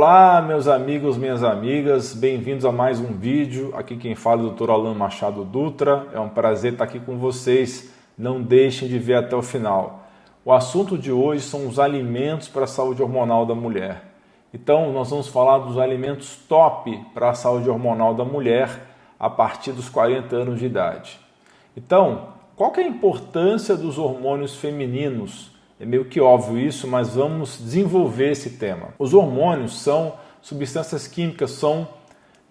Olá, meus amigos, minhas amigas, bem-vindos a mais um vídeo. Aqui quem fala é o Dr. Alan Machado Dutra. É um prazer estar aqui com vocês. Não deixem de ver até o final. O assunto de hoje são os alimentos para a saúde hormonal da mulher. Então, nós vamos falar dos alimentos top para a saúde hormonal da mulher a partir dos 40 anos de idade. Então, qual é a importância dos hormônios femininos? É meio que óbvio isso, mas vamos desenvolver esse tema. Os hormônios são substâncias químicas, são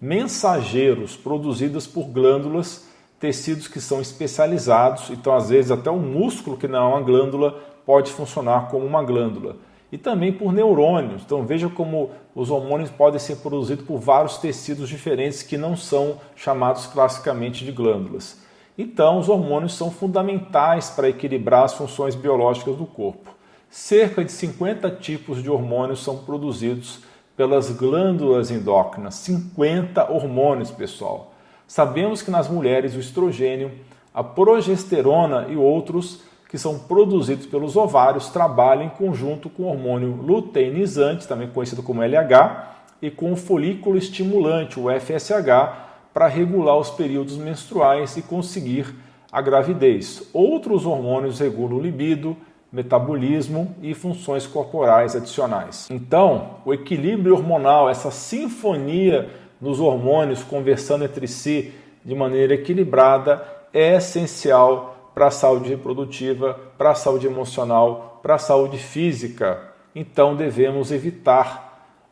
mensageiros produzidos por glândulas, tecidos que são especializados, então às vezes até um músculo que não é uma glândula pode funcionar como uma glândula. E também por neurônios. Então veja como os hormônios podem ser produzidos por vários tecidos diferentes que não são chamados classicamente de glândulas. Então, os hormônios são fundamentais para equilibrar as funções biológicas do corpo. Cerca de 50 tipos de hormônios são produzidos pelas glândulas endócrinas. 50 hormônios, pessoal. Sabemos que nas mulheres o estrogênio, a progesterona e outros que são produzidos pelos ovários trabalham em conjunto com o hormônio luteinizante, também conhecido como LH, e com o folículo estimulante, o FSH, para regular os períodos menstruais e conseguir a gravidez. Outros hormônios regulam o libido, metabolismo e funções corporais adicionais. Então, o equilíbrio hormonal, essa sinfonia dos hormônios conversando entre si de maneira equilibrada, é essencial para a saúde reprodutiva, para a saúde emocional, para a saúde física. Então, devemos evitar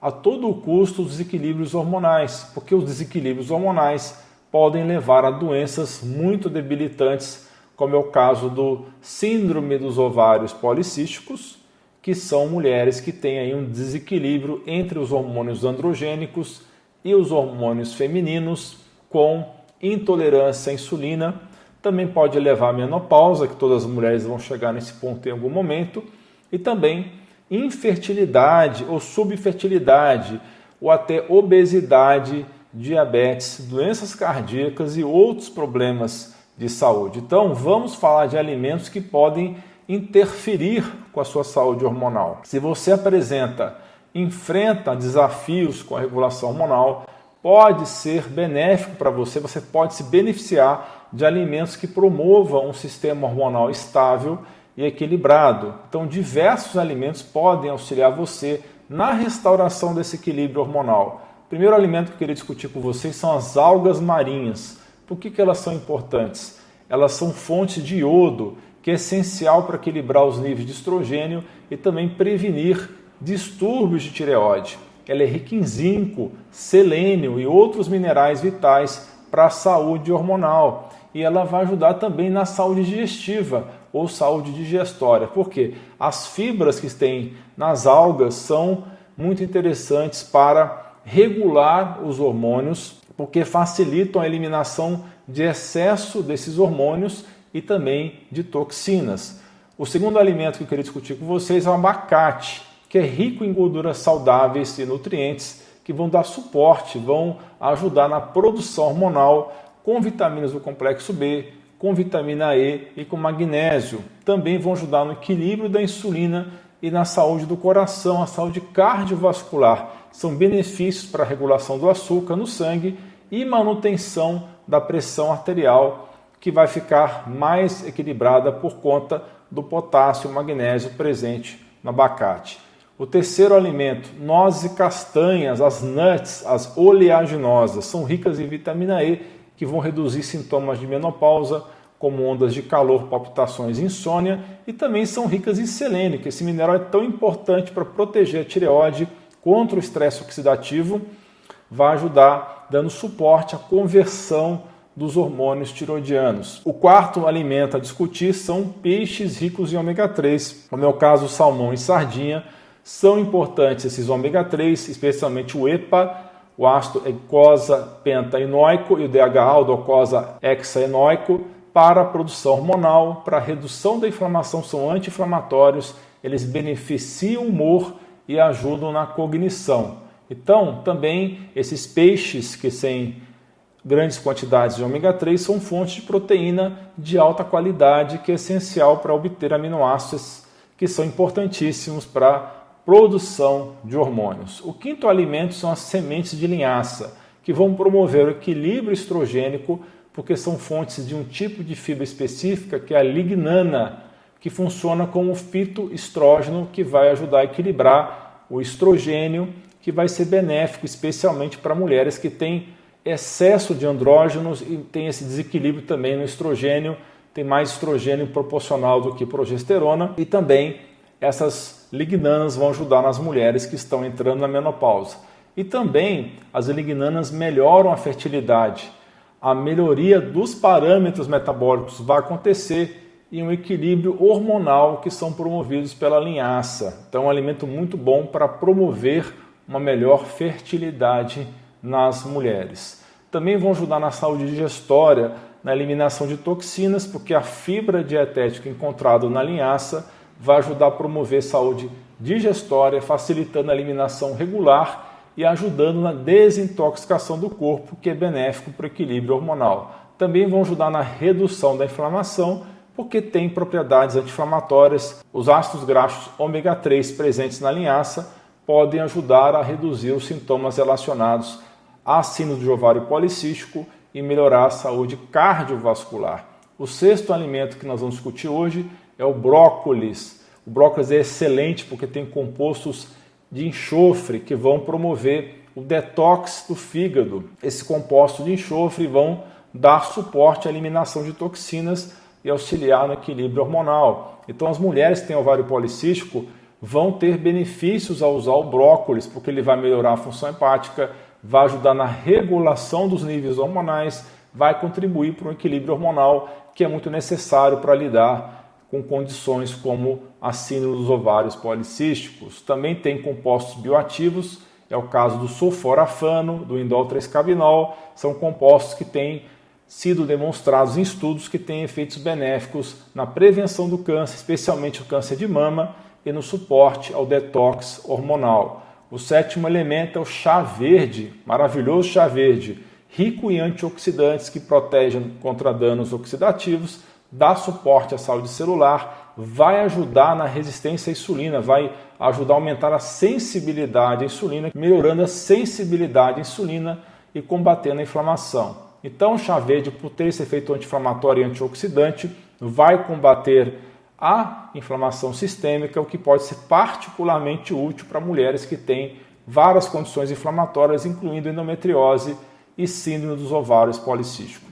a todo custo os desequilíbrios hormonais, porque os desequilíbrios hormonais podem levar a doenças muito debilitantes, como é o caso do síndrome dos ovários policísticos, que são mulheres que têm aí um desequilíbrio entre os hormônios androgênicos e os hormônios femininos, com intolerância à insulina. Também pode levar à menopausa, que todas as mulheres vão chegar nesse ponto em algum momento, e também infertilidade ou subfertilidade, ou até obesidade, diabetes, doenças cardíacas e outros problemas de saúde. Então, vamos falar de alimentos que podem interferir com a sua saúde hormonal. Se você apresenta, enfrenta desafios com a regulação hormonal, pode ser benéfico para você, você pode se beneficiar de alimentos que promovam um sistema hormonal estável e equilibrado. Então, diversos alimentos podem auxiliar você na restauração desse equilíbrio hormonal. O primeiro alimento que eu queria discutir com vocês são as algas marinhas. Por que, que elas são importantes? Elas são fontes de iodo, que é essencial para equilibrar os níveis de estrogênio e também prevenir distúrbios de tireoide. Ela é rica em zinco, selênio e outros minerais vitais para a saúde hormonal. E ela vai ajudar também na saúde digestiva, ou saúde digestória. Porque as fibras que tem nas algas são muito interessantes para regular os hormônios, porque facilitam a eliminação de excesso desses hormônios e também de toxinas. O segundo alimento que eu queria discutir com vocês é o abacate, que é rico em gorduras saudáveis e nutrientes que vão dar suporte, vão ajudar na produção hormonal com vitaminas do complexo B, com vitamina E e com magnésio. Também vão ajudar no equilíbrio da insulina e na saúde do coração, a saúde cardiovascular. São benefícios para a regulação do açúcar no sangue e manutenção da pressão arterial, que vai ficar mais equilibrada por conta do potássio e magnésio presente no abacate. O terceiro alimento, nozes e castanhas, as nuts, as oleaginosas, são ricas em vitamina E que vão reduzir sintomas de menopausa, como ondas de calor, palpitações e insônia, e também são ricas em selênio, que esse mineral é tão importante para proteger a tireoide contra o estresse oxidativo, vai ajudar dando suporte à conversão dos hormônios tiroidianos. O quarto alimento a discutir são peixes ricos em ômega 3, como é o caso salmão e sardinha. São importantes esses ômega 3, especialmente o EPA, o ácido eicosa pentaenoico e o DHA, o docosa hexaenoico, para a produção hormonal, para a redução da inflamação, são anti-inflamatórios, eles beneficiam o humor e ajudam na cognição. Então, também esses peixes que têm grandes quantidades de ômega 3 são fontes de proteína de alta qualidade que é essencial para obter aminoácidos que são importantíssimos para produção de hormônios. O quinto alimento são as sementes de linhaça, que vão promover o equilíbrio estrogênico, porque são fontes de um tipo de fibra específica, que é a lignana, que funciona como fitoestrógeno, que vai ajudar a equilibrar o estrogênio, que vai ser benéfico especialmente para mulheres que têm excesso de andrógenos e tem esse desequilíbrio também no estrogênio, tem mais estrogênio proporcional do que progesterona e também essas lignanas vão ajudar nas mulheres que estão entrando na menopausa. E também as lignanas melhoram a fertilidade. A melhoria dos parâmetros metabólicos vai acontecer e um equilíbrio hormonal que são promovidos pela linhaça. Então, é um alimento muito bom para promover uma melhor fertilidade nas mulheres. Também vão ajudar na saúde digestória, na eliminação de toxinas, porque a fibra dietética encontrada na linhaça vai ajudar a promover saúde digestória, facilitando a eliminação regular e ajudando na desintoxicação do corpo, que é benéfico para o equilíbrio hormonal. Também vão ajudar na redução da inflamação, porque tem propriedades anti-inflamatórias. Os ácidos graxos ômega 3 presentes na linhaça podem ajudar a reduzir os sintomas relacionados à síndrome de ovário policístico e melhorar a saúde cardiovascular. O sexto alimento que nós vamos discutir hoje é o brócolis. O brócolis é excelente porque tem compostos de enxofre que vão promover o detox do fígado. Esses compostos de enxofre vão dar suporte à eliminação de toxinas e auxiliar no equilíbrio hormonal. Então, as mulheres que têm ovário policístico vão ter benefícios ao usar o brócolis, porque ele vai melhorar a função hepática, vai ajudar na regulação dos níveis hormonais, vai contribuir para um equilíbrio hormonal que é muito necessário para lidar com condições como a síndrome dos ovários policísticos. Também tem compostos bioativos, é o caso do sulforafano, do indol 3-cabinol, são compostos que têm sido demonstrados em estudos que têm efeitos benéficos na prevenção do câncer, especialmente o câncer de mama, e no suporte ao detox hormonal. O sétimo elemento é o chá verde, maravilhoso chá verde, rico em antioxidantes que protegem contra danos oxidativos, dá suporte à saúde celular, vai ajudar na resistência à insulina, vai ajudar a aumentar a sensibilidade à insulina, melhorando a sensibilidade à insulina e combatendo a inflamação. Então, o chá verde, por ter esse efeito anti-inflamatório e antioxidante, vai combater a inflamação sistêmica, o que pode ser particularmente útil para mulheres que têm várias condições inflamatórias, incluindo endometriose e síndrome dos ovários policísticos.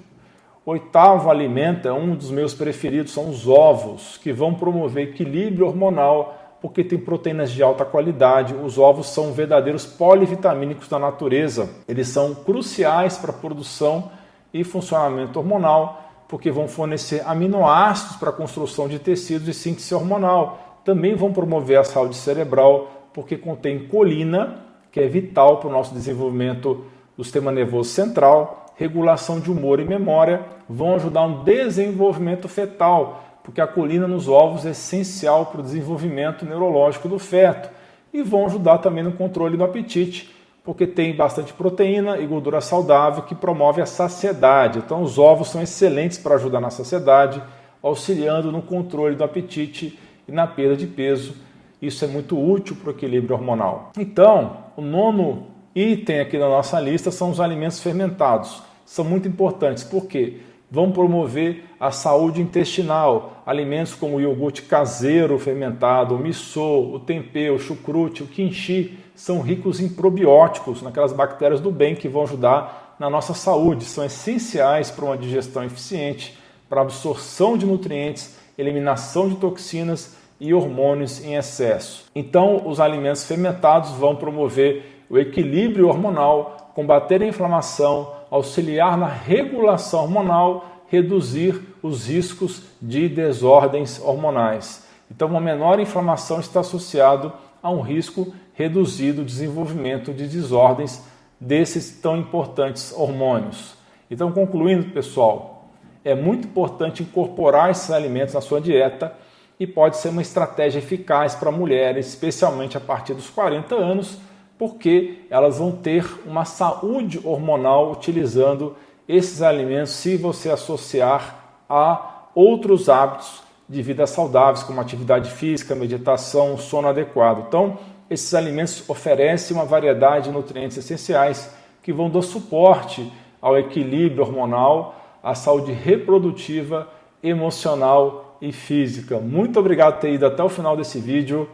Oitavo alimento é um dos meus preferidos, são os ovos, que vão promover equilíbrio hormonal, porque tem proteínas de alta qualidade. Os ovos são verdadeiros polivitamínicos da natureza. Eles são cruciais para a produção e funcionamento hormonal, porque vão fornecer aminoácidos para a construção de tecidos e síntese hormonal. Também vão promover a saúde cerebral, porque contém colina, que é vital para o nosso desenvolvimento do sistema nervoso central regulação de humor e memória, vão ajudar no desenvolvimento fetal, porque a colina nos ovos é essencial para o desenvolvimento neurológico do feto, e vão ajudar também no controle do apetite, porque tem bastante proteína e gordura saudável que promove a saciedade. Então, os ovos são excelentes para ajudar na saciedade, auxiliando no controle do apetite e na perda de peso. Isso é muito útil para o equilíbrio hormonal. Então, o nono item aqui na nossa lista são os alimentos fermentados. São muito importantes porque vão promover a saúde intestinal. Alimentos como o iogurte caseiro fermentado, o miso, o tempê, o chucrute, o kimchi são ricos em probióticos, naquelas bactérias do bem que vão ajudar na nossa saúde. São essenciais para uma digestão eficiente, para absorção de nutrientes, eliminação de toxinas e hormônios em excesso. Então, os alimentos fermentados vão promover o equilíbrio hormonal, combater a inflamação, auxiliar na regulação hormonal, reduzir os riscos de desordens hormonais. Então, uma menor inflamação está associado a um risco reduzido do desenvolvimento de desordens desses tão importantes hormônios. Então, concluindo, pessoal, é muito importante incorporar esses alimentos na sua dieta e pode ser uma estratégia eficaz para mulheres, especialmente a partir dos 40 anos porque elas vão ter uma saúde hormonal utilizando esses alimentos se você associar a outros hábitos de vida saudáveis, como atividade física, meditação, sono adequado. Então, esses alimentos oferecem uma variedade de nutrientes essenciais que vão dar suporte ao equilíbrio hormonal, à saúde reprodutiva, emocional e física. Muito obrigado por ter ido até o final desse vídeo.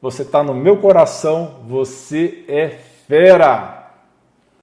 Você está no meu coração, você é fera!